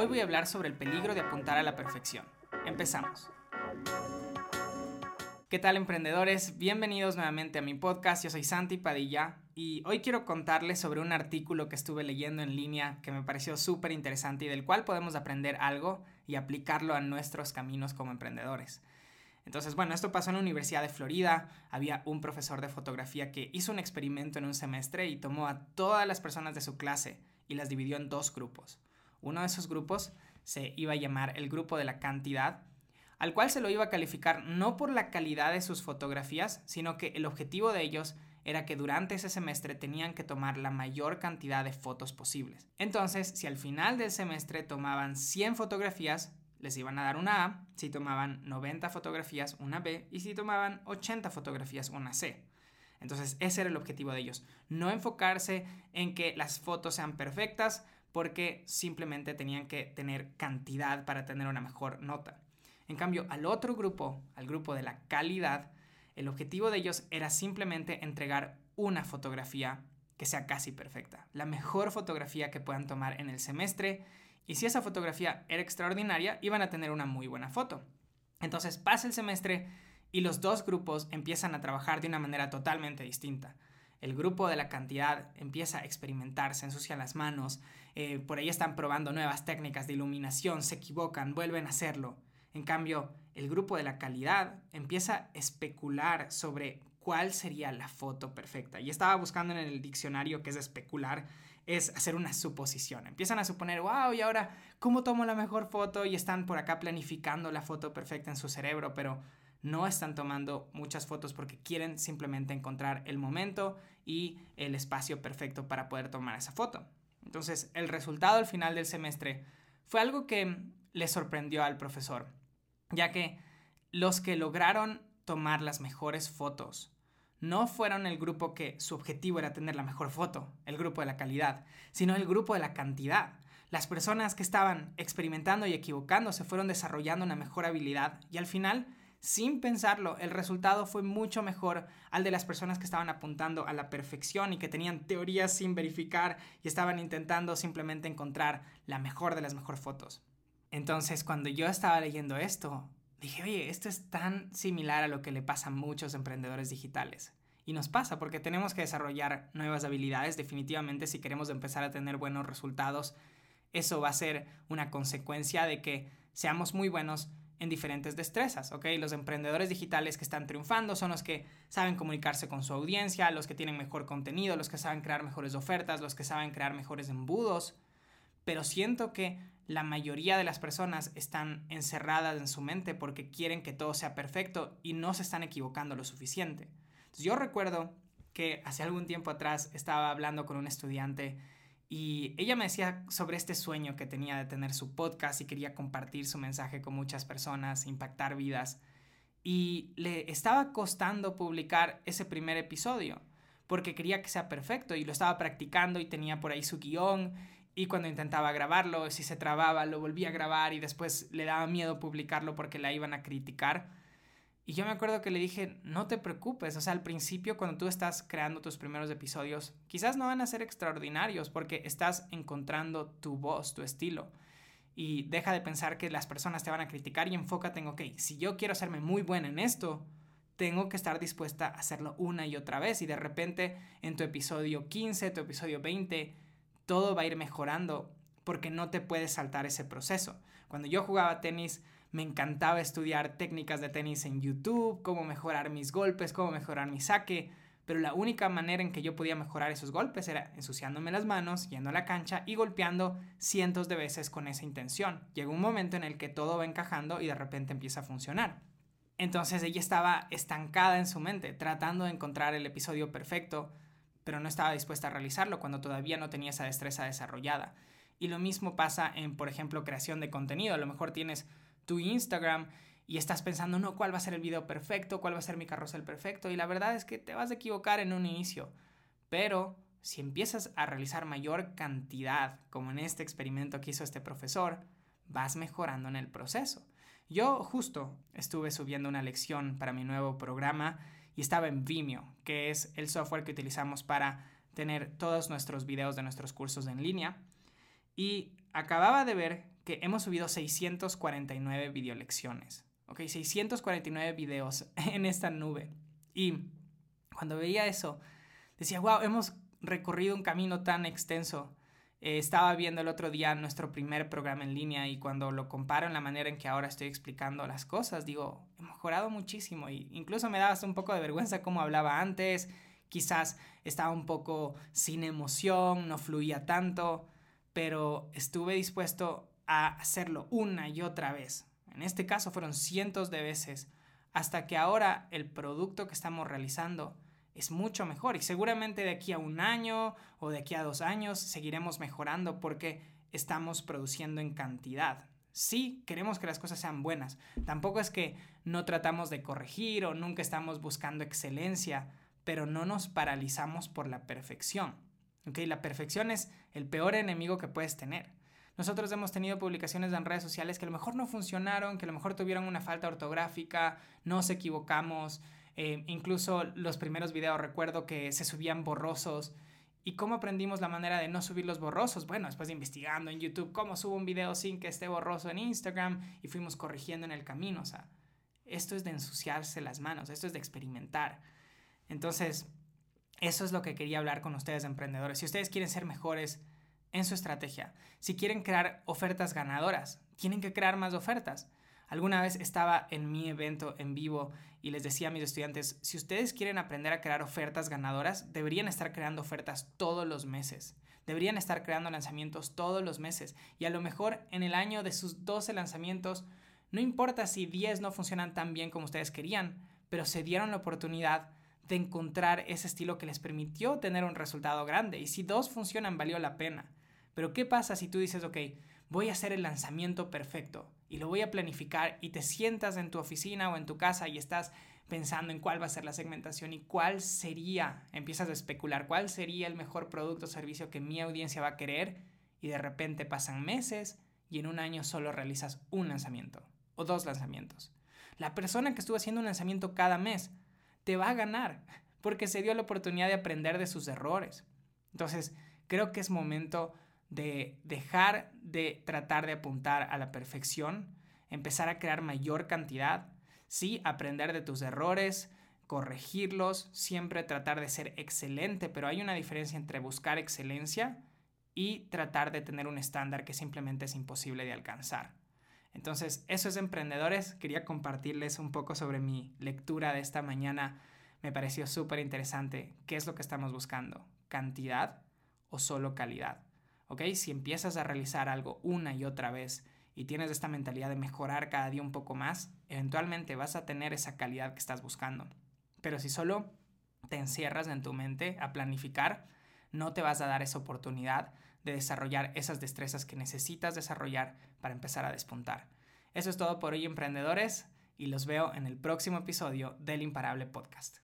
Hoy voy a hablar sobre el peligro de apuntar a la perfección. Empezamos. ¿Qué tal emprendedores? Bienvenidos nuevamente a mi podcast. Yo soy Santi Padilla y hoy quiero contarles sobre un artículo que estuve leyendo en línea que me pareció súper interesante y del cual podemos aprender algo y aplicarlo a nuestros caminos como emprendedores. Entonces, bueno, esto pasó en la Universidad de Florida. Había un profesor de fotografía que hizo un experimento en un semestre y tomó a todas las personas de su clase y las dividió en dos grupos. Uno de esos grupos se iba a llamar el grupo de la cantidad al cual se lo iba a calificar no por la calidad de sus fotografías, sino que el objetivo de ellos era que durante ese semestre tenían que tomar la mayor cantidad de fotos posibles. Entonces, si al final del semestre tomaban 100 fotografías, les iban a dar una A, si tomaban 90 fotografías, una B, y si tomaban 80 fotografías, una C. Entonces, ese era el objetivo de ellos, no enfocarse en que las fotos sean perfectas, porque simplemente tenían que tener cantidad para tener una mejor nota. En cambio, al otro grupo, al grupo de la calidad, el objetivo de ellos era simplemente entregar una fotografía que sea casi perfecta, la mejor fotografía que puedan tomar en el semestre, y si esa fotografía era extraordinaria, iban a tener una muy buena foto. Entonces pasa el semestre y los dos grupos empiezan a trabajar de una manera totalmente distinta. El grupo de la cantidad empieza a experimentar, se ensucian las manos, eh, por ahí están probando nuevas técnicas de iluminación, se equivocan, vuelven a hacerlo. En cambio, el grupo de la calidad empieza a especular sobre cuál sería la foto perfecta. Y estaba buscando en el diccionario que es especular, es hacer una suposición. Empiezan a suponer, wow, y ahora, ¿cómo tomo la mejor foto? Y están por acá planificando la foto perfecta en su cerebro, pero no están tomando muchas fotos porque quieren simplemente encontrar el momento y el espacio perfecto para poder tomar esa foto. Entonces, el resultado al final del semestre fue algo que le sorprendió al profesor ya que los que lograron tomar las mejores fotos no fueron el grupo que su objetivo era tener la mejor foto, el grupo de la calidad, sino el grupo de la cantidad. Las personas que estaban experimentando y equivocándose fueron desarrollando una mejor habilidad y al final, sin pensarlo, el resultado fue mucho mejor al de las personas que estaban apuntando a la perfección y que tenían teorías sin verificar y estaban intentando simplemente encontrar la mejor de las mejores fotos. Entonces, cuando yo estaba leyendo esto, dije, oye, esto es tan similar a lo que le pasa a muchos emprendedores digitales. Y nos pasa porque tenemos que desarrollar nuevas habilidades definitivamente si queremos empezar a tener buenos resultados. Eso va a ser una consecuencia de que seamos muy buenos en diferentes destrezas, ¿ok? Los emprendedores digitales que están triunfando son los que saben comunicarse con su audiencia, los que tienen mejor contenido, los que saben crear mejores ofertas, los que saben crear mejores embudos, pero siento que la mayoría de las personas están encerradas en su mente porque quieren que todo sea perfecto y no se están equivocando lo suficiente. yo recuerdo que hace algún tiempo atrás estaba hablando con un estudiante y ella me decía sobre este sueño que tenía de tener su podcast y quería compartir su mensaje con muchas personas, impactar vidas. Y le estaba costando publicar ese primer episodio porque quería que sea perfecto y lo estaba practicando y tenía por ahí su guion y cuando intentaba grabarlo, si se trababa, lo volvía a grabar y después le daba miedo publicarlo porque la iban a criticar. Y yo me acuerdo que le dije, no te preocupes, o sea, al principio cuando tú estás creando tus primeros episodios, quizás no van a ser extraordinarios porque estás encontrando tu voz, tu estilo. Y deja de pensar que las personas te van a criticar y enfócate en, ok, si yo quiero hacerme muy buena en esto, tengo que estar dispuesta a hacerlo una y otra vez. Y de repente en tu episodio 15, tu episodio 20, todo va a ir mejorando porque no te puedes saltar ese proceso. Cuando yo jugaba tenis, me encantaba estudiar técnicas de tenis en YouTube, cómo mejorar mis golpes, cómo mejorar mi saque, pero la única manera en que yo podía mejorar esos golpes era ensuciándome las manos, yendo a la cancha y golpeando cientos de veces con esa intención. Llegó un momento en el que todo va encajando y de repente empieza a funcionar. Entonces ella estaba estancada en su mente, tratando de encontrar el episodio perfecto, pero no estaba dispuesta a realizarlo cuando todavía no tenía esa destreza desarrollada. Y lo mismo pasa en, por ejemplo, creación de contenido. A lo mejor tienes tu Instagram y estás pensando, no, ¿cuál va a ser el video perfecto? ¿Cuál va a ser mi carrusel perfecto? Y la verdad es que te vas a equivocar en un inicio. Pero si empiezas a realizar mayor cantidad, como en este experimento que hizo este profesor, vas mejorando en el proceso. Yo justo estuve subiendo una lección para mi nuevo programa y estaba en Vimeo, que es el software que utilizamos para tener todos nuestros videos de nuestros cursos en línea. Y acababa de ver que hemos subido 649 videolecciones. ¿Ok? 649 videos en esta nube. Y cuando veía eso, decía, wow, hemos recorrido un camino tan extenso. Eh, estaba viendo el otro día nuestro primer programa en línea y cuando lo comparo en la manera en que ahora estoy explicando las cosas, digo, he mejorado muchísimo y incluso me daba un poco de vergüenza cómo hablaba antes, quizás estaba un poco sin emoción, no fluía tanto, pero estuve dispuesto a hacerlo una y otra vez. En este caso fueron cientos de veces, hasta que ahora el producto que estamos realizando es mucho mejor y seguramente de aquí a un año o de aquí a dos años seguiremos mejorando porque estamos produciendo en cantidad. Sí, queremos que las cosas sean buenas. Tampoco es que no tratamos de corregir o nunca estamos buscando excelencia, pero no nos paralizamos por la perfección. ¿Okay? La perfección es el peor enemigo que puedes tener. Nosotros hemos tenido publicaciones en redes sociales que a lo mejor no funcionaron, que a lo mejor tuvieron una falta ortográfica, nos equivocamos, eh, incluso los primeros videos recuerdo que se subían borrosos. ¿Y cómo aprendimos la manera de no subir los borrosos? Bueno, después de investigando en YouTube cómo subo un video sin que esté borroso en Instagram y fuimos corrigiendo en el camino. O sea, esto es de ensuciarse las manos, esto es de experimentar. Entonces, eso es lo que quería hablar con ustedes, emprendedores. Si ustedes quieren ser mejores en su estrategia, si quieren crear ofertas ganadoras, tienen que crear más ofertas. Alguna vez estaba en mi evento en vivo y les decía a mis estudiantes, si ustedes quieren aprender a crear ofertas ganadoras, deberían estar creando ofertas todos los meses. Deberían estar creando lanzamientos todos los meses. Y a lo mejor en el año de sus 12 lanzamientos, no importa si 10 no funcionan tan bien como ustedes querían, pero se dieron la oportunidad de encontrar ese estilo que les permitió tener un resultado grande. Y si dos funcionan, valió la pena. Pero ¿qué pasa si tú dices, ok, voy a hacer el lanzamiento perfecto y lo voy a planificar y te sientas en tu oficina o en tu casa y estás pensando en cuál va a ser la segmentación y cuál sería, empiezas a especular cuál sería el mejor producto o servicio que mi audiencia va a querer y de repente pasan meses y en un año solo realizas un lanzamiento o dos lanzamientos. La persona que estuvo haciendo un lanzamiento cada mes te va a ganar porque se dio la oportunidad de aprender de sus errores. Entonces, creo que es momento de dejar de tratar de apuntar a la perfección, empezar a crear mayor cantidad, sí, aprender de tus errores, corregirlos, siempre tratar de ser excelente, pero hay una diferencia entre buscar excelencia y tratar de tener un estándar que simplemente es imposible de alcanzar. Entonces, eso es emprendedores. Quería compartirles un poco sobre mi lectura de esta mañana. Me pareció súper interesante. ¿Qué es lo que estamos buscando? ¿Cantidad o solo calidad? ¿ok? Si empiezas a realizar algo una y otra vez y tienes esta mentalidad de mejorar cada día un poco más, eventualmente vas a tener esa calidad que estás buscando. Pero si solo te encierras en tu mente a planificar, no te vas a dar esa oportunidad de desarrollar esas destrezas que necesitas desarrollar para empezar a despuntar. Eso es todo por hoy, emprendedores, y los veo en el próximo episodio del Imparable Podcast.